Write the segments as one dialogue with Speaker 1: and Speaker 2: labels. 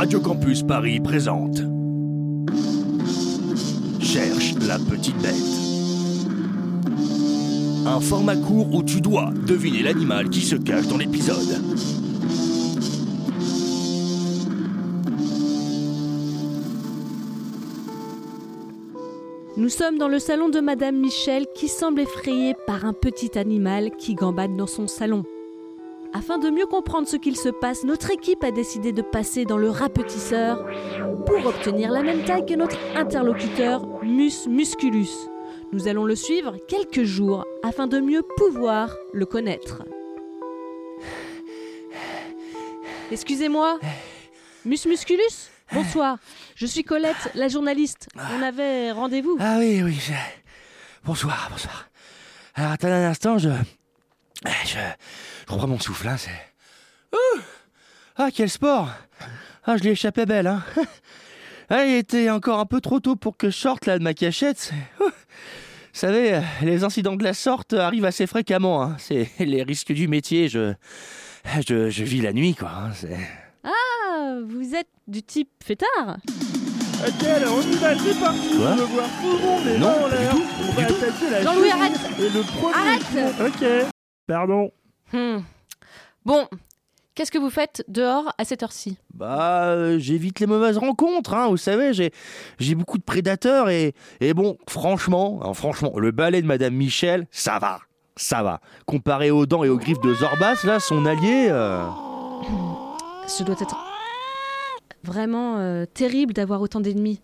Speaker 1: Radio Campus Paris présente Cherche la petite bête. Un format court où tu dois deviner l'animal qui se cache dans l'épisode.
Speaker 2: Nous sommes dans le salon de Madame Michel qui semble effrayée par un petit animal qui gambade dans son salon. Afin de mieux comprendre ce qu'il se passe, notre équipe a décidé de passer dans le rapetisseur pour obtenir la même taille que notre interlocuteur Mus Musculus. Nous allons le suivre quelques jours afin de mieux pouvoir le connaître. Excusez-moi, Mus Musculus? Bonsoir, je suis Colette, la journaliste. On avait rendez-vous.
Speaker 3: Ah oui, oui. Bonsoir, bonsoir. Alors, attends un instant, je... Je, je reprends mon souffle, hein, c'est... Ouh ah, quel sport Ah, je l'ai échappé belle, hein Ah, il était encore un peu trop tôt pour que je sorte, là, de ma cachette. Ouh. Vous savez, euh, les incidents de la sorte arrivent assez fréquemment, hein. C'est les risques du métier, je... Je, je vis la nuit, quoi. hein.
Speaker 2: Ah, vous êtes du type fêtard
Speaker 4: Ok, alors on y va, c'est parti. Veux voir tout le monde et
Speaker 3: Non,
Speaker 4: là, on, a- on va attaquer la
Speaker 2: Jean-Louis, arrête
Speaker 4: Et le premier
Speaker 2: Arrête
Speaker 4: Ok, pardon.
Speaker 2: Hmm. Bon, qu'est-ce que vous faites dehors à cette heure-ci?
Speaker 3: Bah, euh, j'évite les mauvaises rencontres, hein, vous savez, j'ai, j'ai beaucoup de prédateurs et, et bon, franchement, hein, franchement, le balai de Madame Michel, ça va, ça va. Comparé aux dents et aux griffes de Zorbas, là, son allié, euh,
Speaker 2: Ce doit être vraiment euh, terrible d'avoir autant d'ennemis.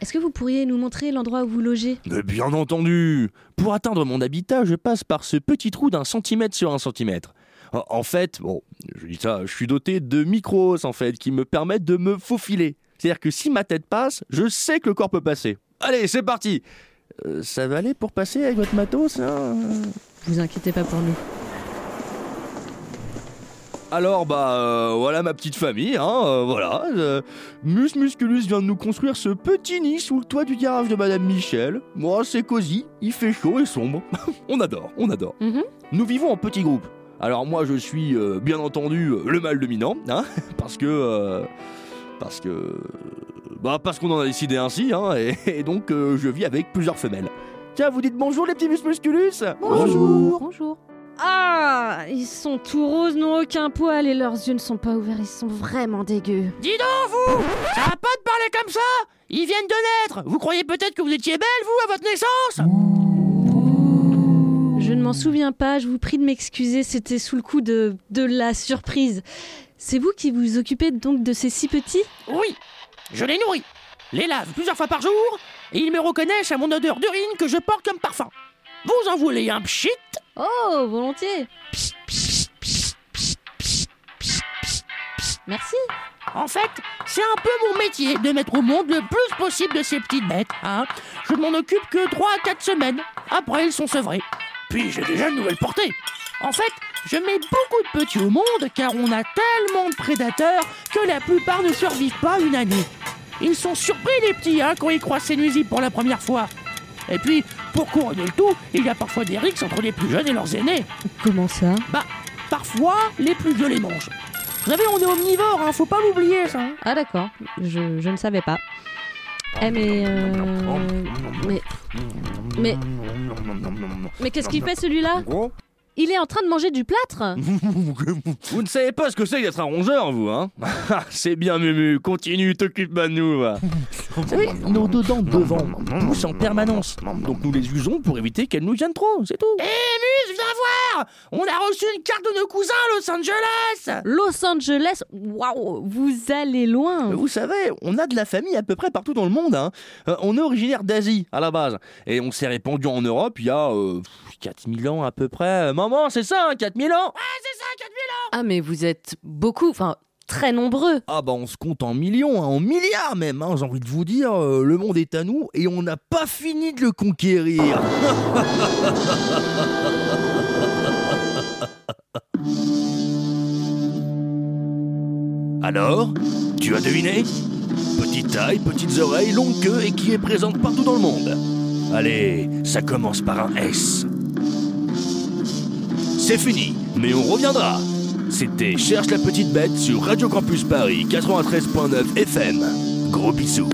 Speaker 2: Est-ce que vous pourriez nous montrer l'endroit où vous logez?
Speaker 3: Mais bien entendu Pour atteindre mon habitat, je passe par ce petit trou d'un centimètre sur un centimètre. En- En fait, bon, je dis ça, je suis doté de micros, en fait, qui me permettent de me faufiler. C'est-à-dire que si ma tête passe, je sais que le corps peut passer. Allez, c'est parti Euh, Ça va aller pour passer avec votre matos hein
Speaker 2: Vous inquiétez pas pour nous.
Speaker 3: Alors bah euh, voilà ma petite famille, hein, euh, voilà. euh, Mus Musculus vient de nous construire ce petit nid sous le toit du garage de Madame Michel. Moi c'est cosy, il fait chaud et sombre. on adore, on adore.
Speaker 2: Mhm.
Speaker 3: Nous vivons en petits groupes. Alors moi je suis euh, bien entendu le mâle dominant, hein, parce que euh, parce que bah parce qu'on en a décidé ainsi, hein, et, et donc euh, je vis avec plusieurs femelles. Tiens, vous dites bonjour les petits Mus Musculus?
Speaker 2: Bonjour. Ah, ils sont tout roses, n'ont aucun poil et leurs yeux ne sont pas ouverts, ils sont vraiment dégueux.
Speaker 3: Dis donc, vous Ça va pas de parler comme ça Ils viennent de naître Vous croyez peut-être que vous étiez belle, vous, à votre naissance?
Speaker 2: Je ne m'en souviens pas, je vous prie de m'excuser, c'était sous le coup de, de la surprise. C'est vous qui vous occupez donc de ces six petits?
Speaker 3: Oui Je les nourris, les lave plusieurs fois par jour, et ils me reconnaissent à mon odeur d'urine que je porte comme parfum. Vous en voulez un pchit
Speaker 2: Oh, volontiers. Merci.
Speaker 3: En fait, c'est un peu mon métier de mettre au monde le plus possible de ces petites bêtes. Hein. Je ne m'en occupe que 3 à 4 semaines. Après, ils sont sevrés. Puis j'ai déjà une nouvelle portée. En fait, je mets beaucoup de petits au monde car on a tellement de prédateurs que la plupart ne survivent pas une année. Ils sont surpris les petits hein, quand ils croisent ces nuisibles pour la première fois. Et puis, pour couronner le tout, il y a parfois des rixes entre les plus jeunes et leurs aînés.
Speaker 2: Comment ça
Speaker 3: Bah, parfois, les plus vieux les mangent. Vous savez, on est omnivore, hein, faut pas l'oublier ça. hein.
Speaker 2: Ah d'accord, je, je ne savais pas. Eh mais... euh, Mais... Mais... Mais qu'est-ce qu'il fait celui-là Il est en train de manger du plâtre
Speaker 3: Vous ne savez pas ce que c'est d'être un rongeur, vous, hein C'est bien, Mumu, continue, t'occupe pas de nous, va. Vous savez, nos deux dents de devant poussent en permanence. Donc nous les usons pour éviter qu'elles nous viennent trop, c'est tout. Eh, Mus, viens voir On a reçu une carte de nos cousins à Los Angeles
Speaker 2: Los Angeles Waouh Vous allez loin
Speaker 3: Vous savez, on a de la famille à peu près partout dans le monde. Hein. Euh, on est originaire d'Asie, à la base. Et on s'est répandu en Europe il y a euh, 4000 ans à peu près. Maman, c'est ça, hein, 4000 ans
Speaker 2: Ah mais vous êtes beaucoup, enfin très nombreux
Speaker 3: Ah bah on se compte en millions, hein, en milliards même, hein, j'ai envie de vous dire, euh, le monde est à nous et on n'a pas fini de le conquérir. Alors, tu as deviné? Petite taille, petites oreilles, longue queue et qui est présente partout dans le monde. Allez, ça commence par un S. C'est fini, mais on reviendra. C'était Cherche la petite bête sur Radio Campus Paris 93.9 FM. Gros bisous.